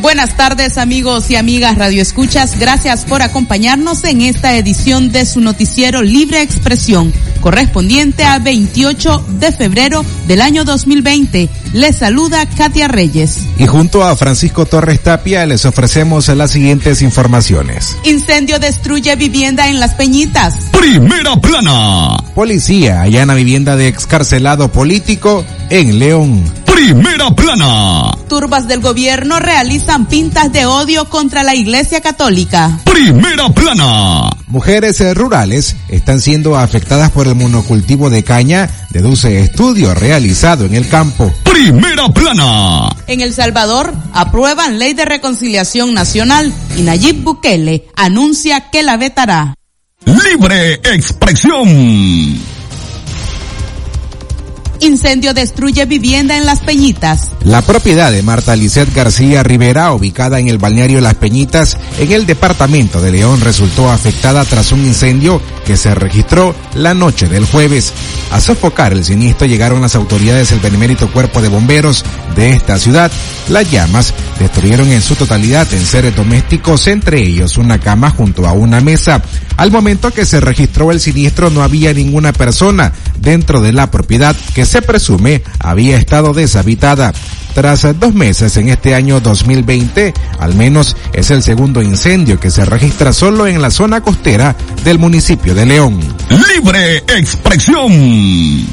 Buenas tardes amigos y amigas Radio Escuchas, gracias por acompañarnos en esta edición de su noticiero Libre Expresión, correspondiente a 28 de febrero del año 2020. Les saluda Katia Reyes. Y junto a Francisco Torres Tapia les ofrecemos las siguientes informaciones. Incendio destruye vivienda en Las Peñitas. Primera plana. Policía allana vivienda de excarcelado político en León. Primera plana. Turbas del gobierno realizan pintas de odio contra la Iglesia Católica. Primera plana. Mujeres rurales están siendo afectadas por el monocultivo de caña, deduce estudio realizado en el campo. Primera plana. En El Salvador aprueban ley de reconciliación nacional y Nayib Bukele anuncia que la vetará. Libre expresión. Incendio destruye vivienda en Las Peñitas. La propiedad de Marta Lisset García Rivera, ubicada en el balneario Las Peñitas, en el departamento de León, resultó afectada tras un incendio que se registró la noche del jueves. A sofocar el siniestro llegaron las autoridades del benemérito cuerpo de bomberos de esta ciudad. Las llamas destruyeron en su totalidad en seres domésticos, entre ellos una cama junto a una mesa. Al momento que se registró el siniestro no había ninguna persona dentro de la propiedad que se presume había estado deshabitada. Tras dos meses en este año 2020, al menos es el segundo incendio que se registra solo en la zona costera del municipio de León. Libre expresión.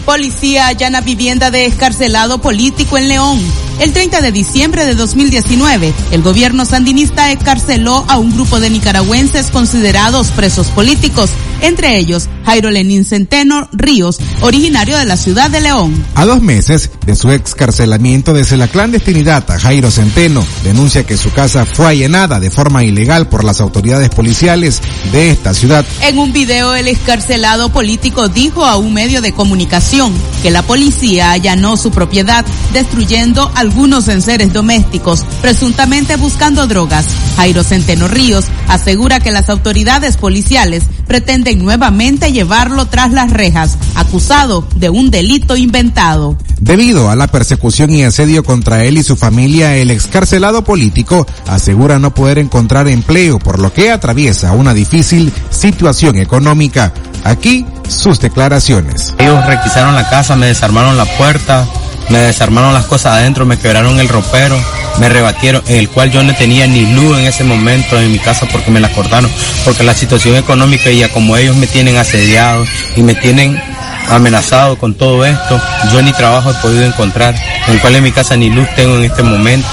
Policía allana vivienda de escarcelado político en León. El 30 de diciembre de 2019, el gobierno sandinista escarceló a un grupo de nicaragüenses considerados presos políticos, entre ellos Jairo Lenín Centeno Ríos, originario de la ciudad de León. A dos meses de su excarcelamiento desde la clandestinidad, Jairo Centeno denuncia que su casa fue allanada de forma ilegal por las autoridades policiales de esta ciudad. En un video, el escarcelado político dijo a un medio de comunicación que la policía allanó su propiedad, destruyendo algunos enseres domésticos, presuntamente buscando drogas. Jairo Centeno Ríos asegura que las autoridades policiales pretenden nuevamente llevarlo tras las rejas, acusado de un delito inventado. Debido a la persecución y asedio contra él y su familia, el excarcelado político asegura no poder encontrar empleo, por lo que atraviesa una difícil situación económica. Aquí sus declaraciones. Ellos requisaron la casa, me desarmaron la puerta, me desarmaron las cosas adentro, me quebraron el ropero, me rebatieron, el cual yo no tenía ni luz en ese momento en mi casa porque me la cortaron, porque la situación económica y ya como ellos me tienen asediado y me tienen amenazado con todo esto, yo ni trabajo he podido encontrar, en cual en mi casa ni luz tengo en este momento.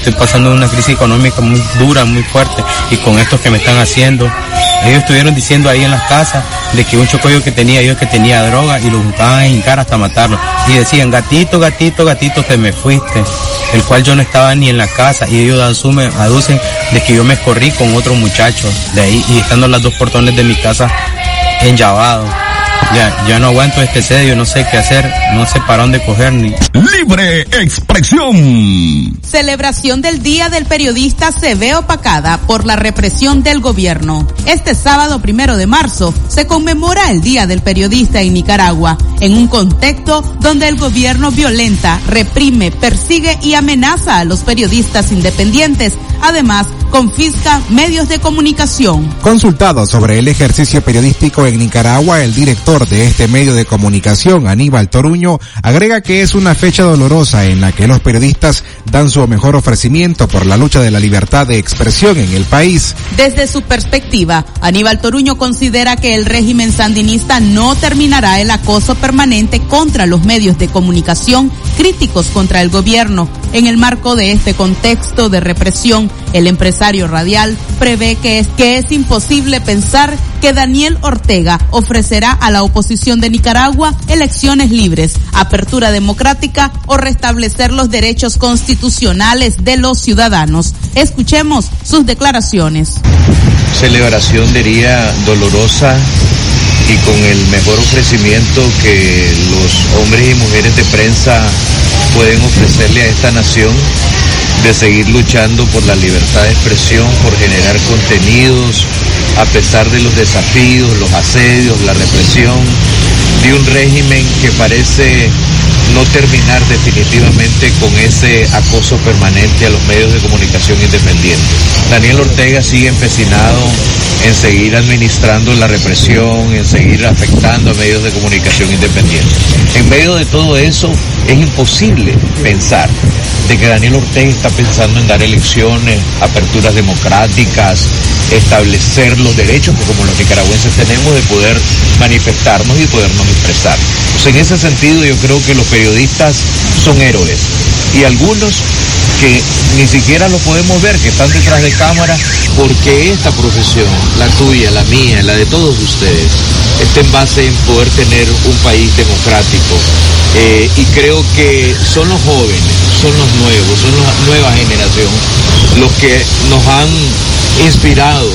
Estoy pasando una crisis económica muy dura, muy fuerte, y con esto que me están haciendo, ellos estuvieron diciendo ahí en las casas de que un chocollo que tenía yo que tenía droga y lo buscaban en cara hasta matarlo. Y decían, gatito, gatito, gatito, te me fuiste. El cual yo no estaba ni en la casa y ellos asumen, aducen de que yo me escorrí con otro muchacho de ahí y estando las dos portones de mi casa enllavados. Ya, ya no aguanto este sedio, no sé qué hacer, no sé para dónde coger ni. Libre expresión. Celebración del Día del Periodista se ve opacada por la represión del gobierno. Este sábado primero de marzo se conmemora el Día del Periodista en Nicaragua, en un contexto donde el gobierno violenta, reprime, persigue y amenaza a los periodistas independientes. Además, confisca medios de comunicación. Consultado sobre el ejercicio periodístico en Nicaragua, el director de este medio de comunicación, Aníbal Toruño, agrega que es una fecha dolorosa en la que los periodistas dan su mejor ofrecimiento por la lucha de la libertad de expresión en el país. Desde su perspectiva, Aníbal Toruño considera que el régimen sandinista no terminará el acoso permanente contra los medios de comunicación críticos contra el gobierno. En el marco de este contexto de represión, El empresario radial prevé que es, que es imposible pensar que Daniel Ortega ofrecerá a la oposición de Nicaragua elecciones libres, apertura democrática o restablecer los derechos constitucionales de los ciudadanos. Escuchemos sus declaraciones. Celebración diría dolorosa y con el mejor ofrecimiento que los hombres y mujeres de prensa pueden ofrecerle a esta nación de seguir luchando por la libertad de expresión, por generar contenidos, a pesar de los desafíos, los asedios, la represión de un régimen que parece no terminar definitivamente con ese acoso permanente a los medios de comunicación independientes. Daniel Ortega sigue empecinado en seguir administrando la represión, en seguir afectando a medios de comunicación independientes. En medio de todo eso, es imposible pensar de que Daniel Ortega está pensando en dar elecciones, aperturas democráticas, establecer los derechos que como los nicaragüenses tenemos de poder manifestarnos y podernos expresar. Pues en ese sentido yo creo que los son héroes y algunos que ni siquiera lo podemos ver, que están detrás de cámara, porque esta profesión, la tuya, la mía, la de todos ustedes, está en base en poder tener un país democrático. Eh, y creo que son los jóvenes, son los nuevos, son la nueva generación los que nos han inspirado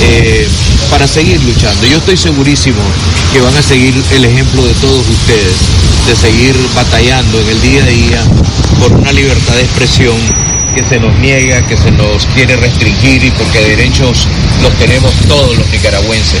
eh, para seguir luchando. Yo estoy segurísimo que van a seguir el ejemplo de todos ustedes, de seguir batallando en el día a día por una libertad de expresión que se nos niega, que se nos quiere restringir y porque derechos los tenemos todos los nicaragüenses.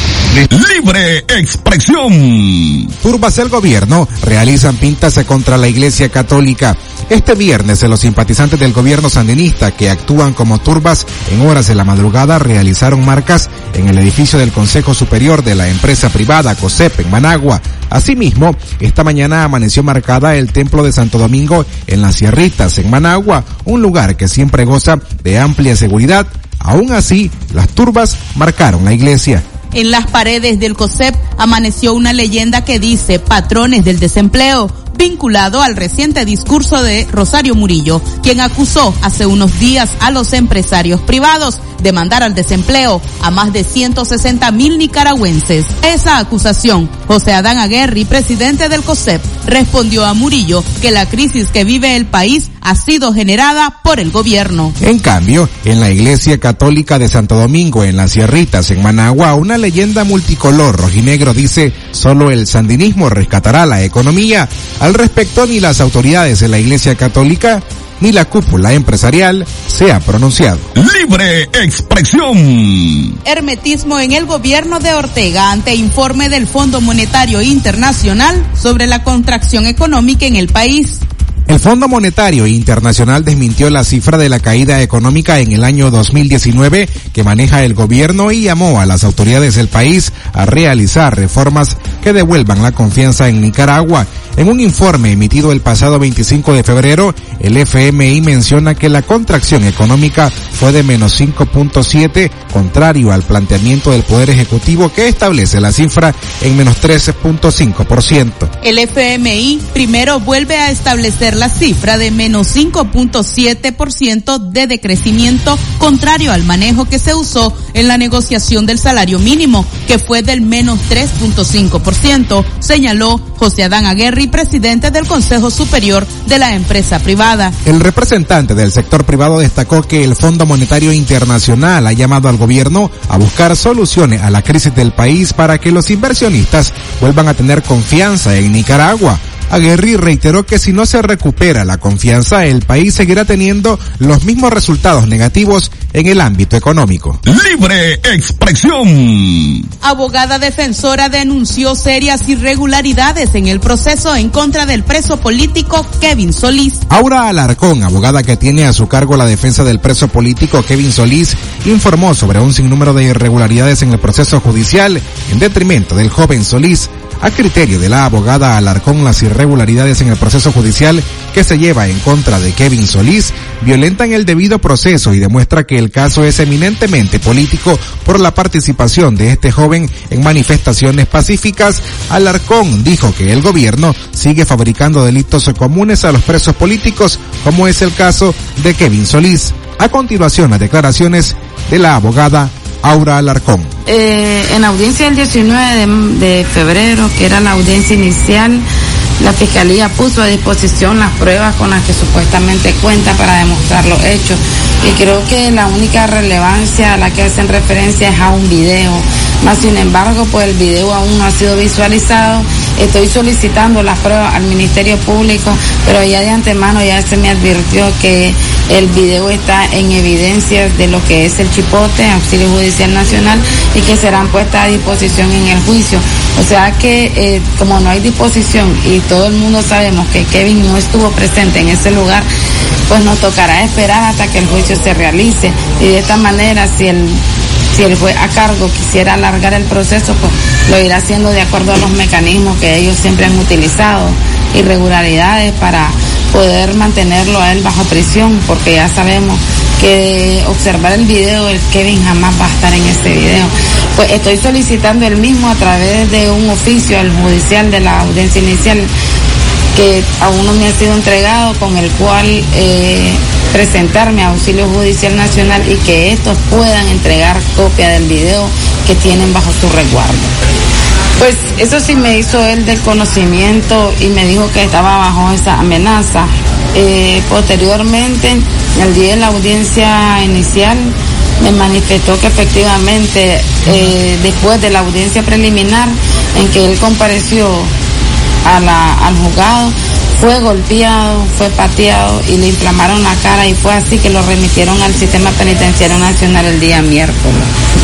Libre expresión. Turbas del gobierno realizan pintas contra la Iglesia Católica. Este viernes los simpatizantes del gobierno sandinista que actúan como turbas en horas de la madrugada realizaron marcas en el edificio del Consejo Superior de la empresa privada COSEP en Managua. Asimismo, esta mañana amaneció marcada el Templo de Santo Domingo en las Sierritas, en Managua, un lugar que siempre goza de amplia seguridad. Aún así, las turbas marcaron la iglesia. En las paredes del COSEP amaneció una leyenda que dice patrones del desempleo vinculado al reciente discurso de Rosario Murillo, quien acusó hace unos días a los empresarios privados de mandar al desempleo a más de 160 mil nicaragüenses. Esa acusación, José Adán Aguerri, presidente del COSEP, respondió a Murillo que la crisis que vive el país ha sido generada por el gobierno. En cambio, en la Iglesia Católica de Santo Domingo, en las Sierritas, en Managua, una leyenda multicolor rojinegro dice, solo el sandinismo rescatará la economía. Al respecto, ni las autoridades de la Iglesia Católica ni la cúpula empresarial se ha pronunciado. Libre expresión. Hermetismo en el gobierno de Ortega ante informe del Fondo Monetario Internacional sobre la contracción económica en el país. El Fondo Monetario Internacional desmintió la cifra de la caída económica en el año 2019 que maneja el gobierno y llamó a las autoridades del país a realizar reformas que devuelvan la confianza en Nicaragua. En un informe emitido el pasado 25 de febrero, el FMI menciona que la contracción económica fue de menos 5.7, contrario al planteamiento del Poder Ejecutivo que establece la cifra en menos 13.5%. El FMI primero vuelve a establecer la cifra de menos 5.7% de decrecimiento, contrario al manejo que se usó en la negociación del salario mínimo, que fue del menos 3.5%, señaló José Adán Aguerri, presidente del Consejo Superior de la empresa privada. El representante del sector privado destacó que el Fondo Monetario Internacional ha llamado al gobierno a buscar soluciones a la crisis del país para que los inversionistas vuelvan a tener confianza en Nicaragua. Aguerri reiteró que si no se recupera la confianza, el país seguirá teniendo los mismos resultados negativos en el ámbito económico. Libre expresión. Abogada defensora denunció serias irregularidades en el proceso en contra del preso político Kevin Solís. Aura Alarcón, abogada que tiene a su cargo la defensa del preso político Kevin Solís, informó sobre un sinnúmero de irregularidades en el proceso judicial en detrimento del joven Solís. A criterio de la abogada Alarcón, las irregularidades en el proceso judicial que se lleva en contra de Kevin Solís violentan el debido proceso y demuestra que el caso es eminentemente político por la participación de este joven en manifestaciones pacíficas. Alarcón dijo que el gobierno sigue fabricando delitos comunes a los presos políticos, como es el caso de Kevin Solís. A continuación, las declaraciones de la abogada Aura Alarcón. Eh, en audiencia del 19 de, febrero, que era la audiencia inicial, la Fiscalía puso a disposición las pruebas con las que supuestamente cuenta para demostrar los hechos. Y creo que la única relevancia a la que hacen referencia es a un video. Más sin embargo, pues el video aún no ha sido visualizado. Estoy solicitando las pruebas al Ministerio Público, pero ya de antemano ya se me advirtió que el video está en evidencia de lo que es el chipote, auxilio judicial nacional, y que serán puestas a disposición en el juicio. O sea que eh, como no hay disposición y todo el mundo sabemos que Kevin no estuvo presente en ese lugar, pues nos tocará esperar hasta que el juicio se realice. Y de esta manera, si el si el juez a cargo quisiera alargar el proceso, pues lo irá haciendo de acuerdo a los mecanismos que ellos siempre han utilizado, irregularidades para poder mantenerlo a él bajo prisión, porque ya sabemos que observar el video, el Kevin jamás va a estar en este video. Pues estoy solicitando el mismo a través de un oficio al judicial de la audiencia inicial que aún no me ha sido entregado, con el cual eh, presentarme a Auxilio Judicial Nacional y que estos puedan entregar copia del video que tienen bajo su resguardo. Pues eso sí me hizo él del conocimiento y me dijo que estaba bajo esa amenaza. Eh, posteriormente, el día de la audiencia inicial, me manifestó que efectivamente, eh, después de la audiencia preliminar en que él compareció a la, al juzgado, fue golpeado, fue pateado y le inflamaron la cara y fue así que lo remitieron al sistema penitenciario nacional el día miércoles.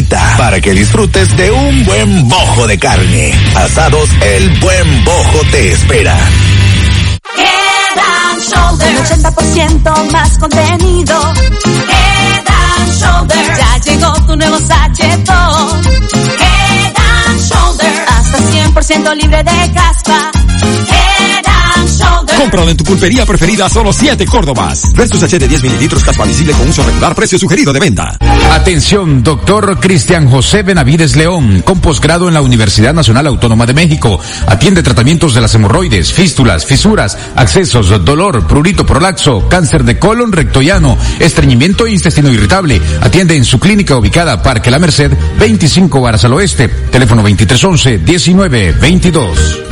para que disfrutes de un buen bojo de carne. Asados El Buen Bojo te espera. Head 80% más contenido. Head Shoulder. Ya llegó tu nuevo sachetón. Head Shoulder. Hasta 100% libre de caspa. Cómpralo en tu pulpería preferida solo 7 Córdobas. Versus H de 10 mililitros casual visible con uso regular, precio sugerido de venta. Atención, doctor Cristian José Benavides León, con posgrado en la Universidad Nacional Autónoma de México. Atiende tratamientos de las hemorroides, fístulas, fisuras, accesos, dolor, prurito prolaxo, cáncer de colon rectoiano, estreñimiento e intestino irritable. Atiende en su clínica ubicada Parque La Merced, 25 varas al oeste. Teléfono 2311 1922.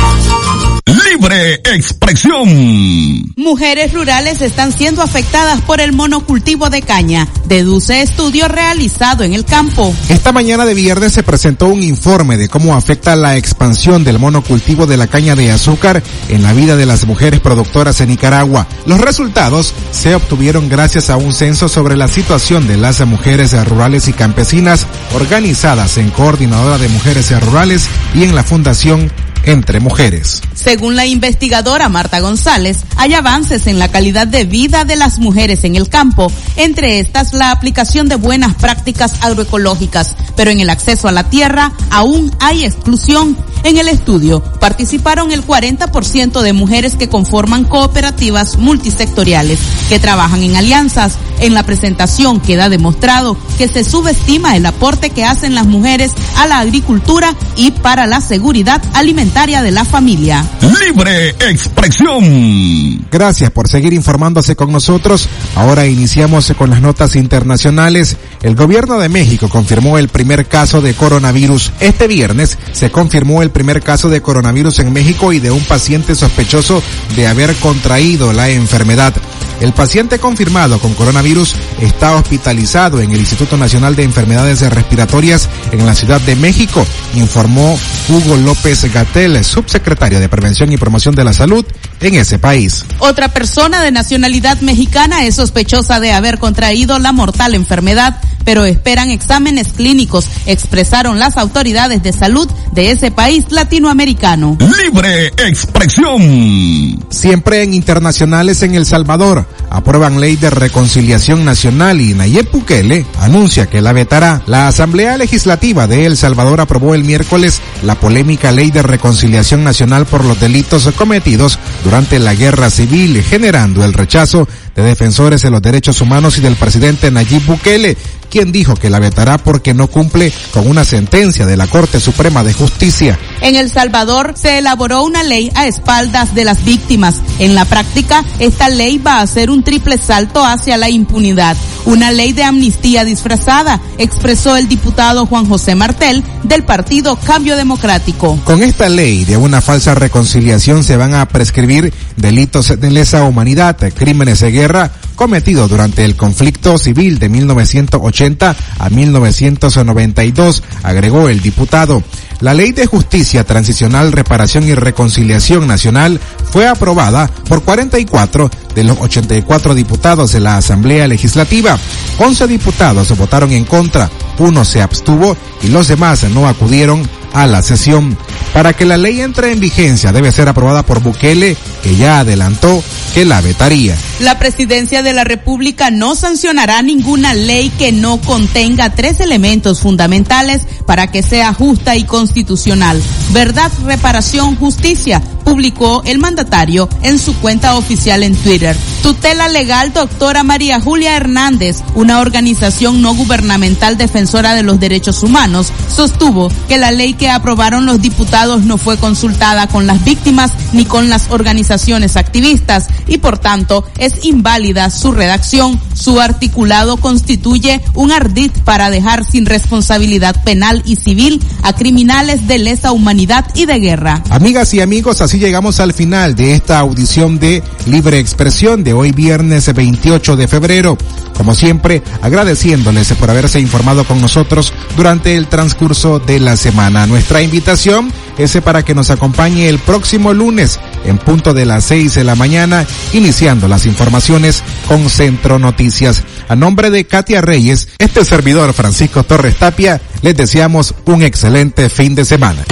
Libre expresión. Mujeres rurales están siendo afectadas por el monocultivo de caña, deduce estudio realizado en el campo. Esta mañana de viernes se presentó un informe de cómo afecta la expansión del monocultivo de la caña de azúcar en la vida de las mujeres productoras en Nicaragua. Los resultados se obtuvieron gracias a un censo sobre la situación de las mujeres rurales y campesinas organizadas en Coordinadora de Mujeres Rurales y en la Fundación entre mujeres. Según la investigadora Marta González, hay avances en la calidad de vida de las mujeres en el campo, entre estas la aplicación de buenas prácticas agroecológicas, pero en el acceso a la tierra aún hay exclusión. En el estudio participaron el 40% de mujeres que conforman cooperativas multisectoriales, que trabajan en alianzas. En la presentación queda demostrado que se subestima el aporte que hacen las mujeres a la agricultura y para la seguridad alimentaria de la familia. Libre expresión. Gracias por seguir informándose con nosotros. Ahora iniciamos con las notas internacionales. El gobierno de México confirmó el primer caso de coronavirus. Este viernes se confirmó el primer caso de coronavirus en México y de un paciente sospechoso de haber contraído la enfermedad. El paciente confirmado con coronavirus está hospitalizado en el Instituto Nacional de Enfermedades Respiratorias en la Ciudad de México, informó Hugo López Gatel, subsecretario de Prevención y Promoción de la Salud en ese país. Otra persona de nacionalidad mexicana es sospechosa de haber contraído la mortal enfermedad, pero esperan exámenes clínicos, expresaron las autoridades de salud de ese país latinoamericano. Libre expresión. Siempre en internacionales en El Salvador, aprueban ley de reconciliación nacional y Nayib Bukele anuncia que la vetará. La Asamblea Legislativa de El Salvador aprobó el miércoles la polémica ley de reconciliación nacional por los delitos cometidos durante la guerra civil, generando el rechazo de defensores de los derechos humanos y del presidente Nayib Bukele, quien dijo que la vetará porque no cumple con una sentencia de la Corte Suprema de Justicia. En El Salvador se elaboró una ley a espaldas de las víctimas. En la práctica, esta ley va a ser un triple salto hacia la impunidad. Una ley de amnistía disfrazada, expresó el diputado Juan José Martel del partido Cambio Democrático. Con esta ley de una falsa reconciliación se van a prescribir delitos de lesa humanidad, crímenes de guerra guerra cometidos durante el conflicto civil de 1980 a 1992, agregó el diputado. La Ley de Justicia Transicional, Reparación y Reconciliación Nacional fue aprobada por 44 de los 84 diputados de la Asamblea Legislativa. 11 diputados votaron en contra, uno se abstuvo y los demás no acudieron a la sesión. Para que la ley entre en vigencia debe ser aprobada por Bukele, que ya adelantó que la vetaría. La presidencia de la República no sancionará ninguna ley que no contenga tres elementos fundamentales para que sea justa y constitucional. Verdad, reparación, justicia, publicó el mandatario en su cuenta oficial en Twitter. Tutela legal doctora María Julia Hernández, una organización no gubernamental defensora de los derechos humanos, sostuvo que la ley que aprobaron los diputados no fue consultada con las víctimas ni con las organizaciones activistas y por tanto es inválida su redacción. Su articulado constituye un ardid para dejar sin responsabilidad penal y civil a criminales de lesa humanidad y de guerra. Amigas y amigos, así llegamos al final de esta audición de Libre Expresión de hoy viernes 28 de febrero. Como siempre, agradeciéndoles por haberse informado con nosotros durante el transcurso de la semana. Nuestra invitación es para que nos acompañe el próximo lunes en punto de las seis de la mañana, iniciando las informaciones con Centro Noticias. A nombre de Katia Reyes, este servidor Francisco Torres Tapia, les deseamos un excelente fin de semana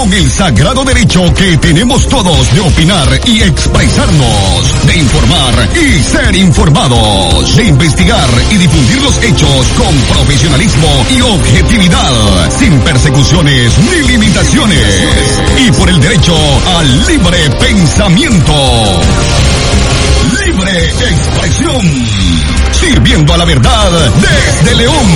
con el sagrado derecho que tenemos todos de opinar y expresarnos, de informar y ser informados, de investigar y difundir los hechos con profesionalismo y objetividad, sin persecuciones ni limitaciones, y por el derecho al libre pensamiento sangre expresión. Sirviendo a la verdad desde León.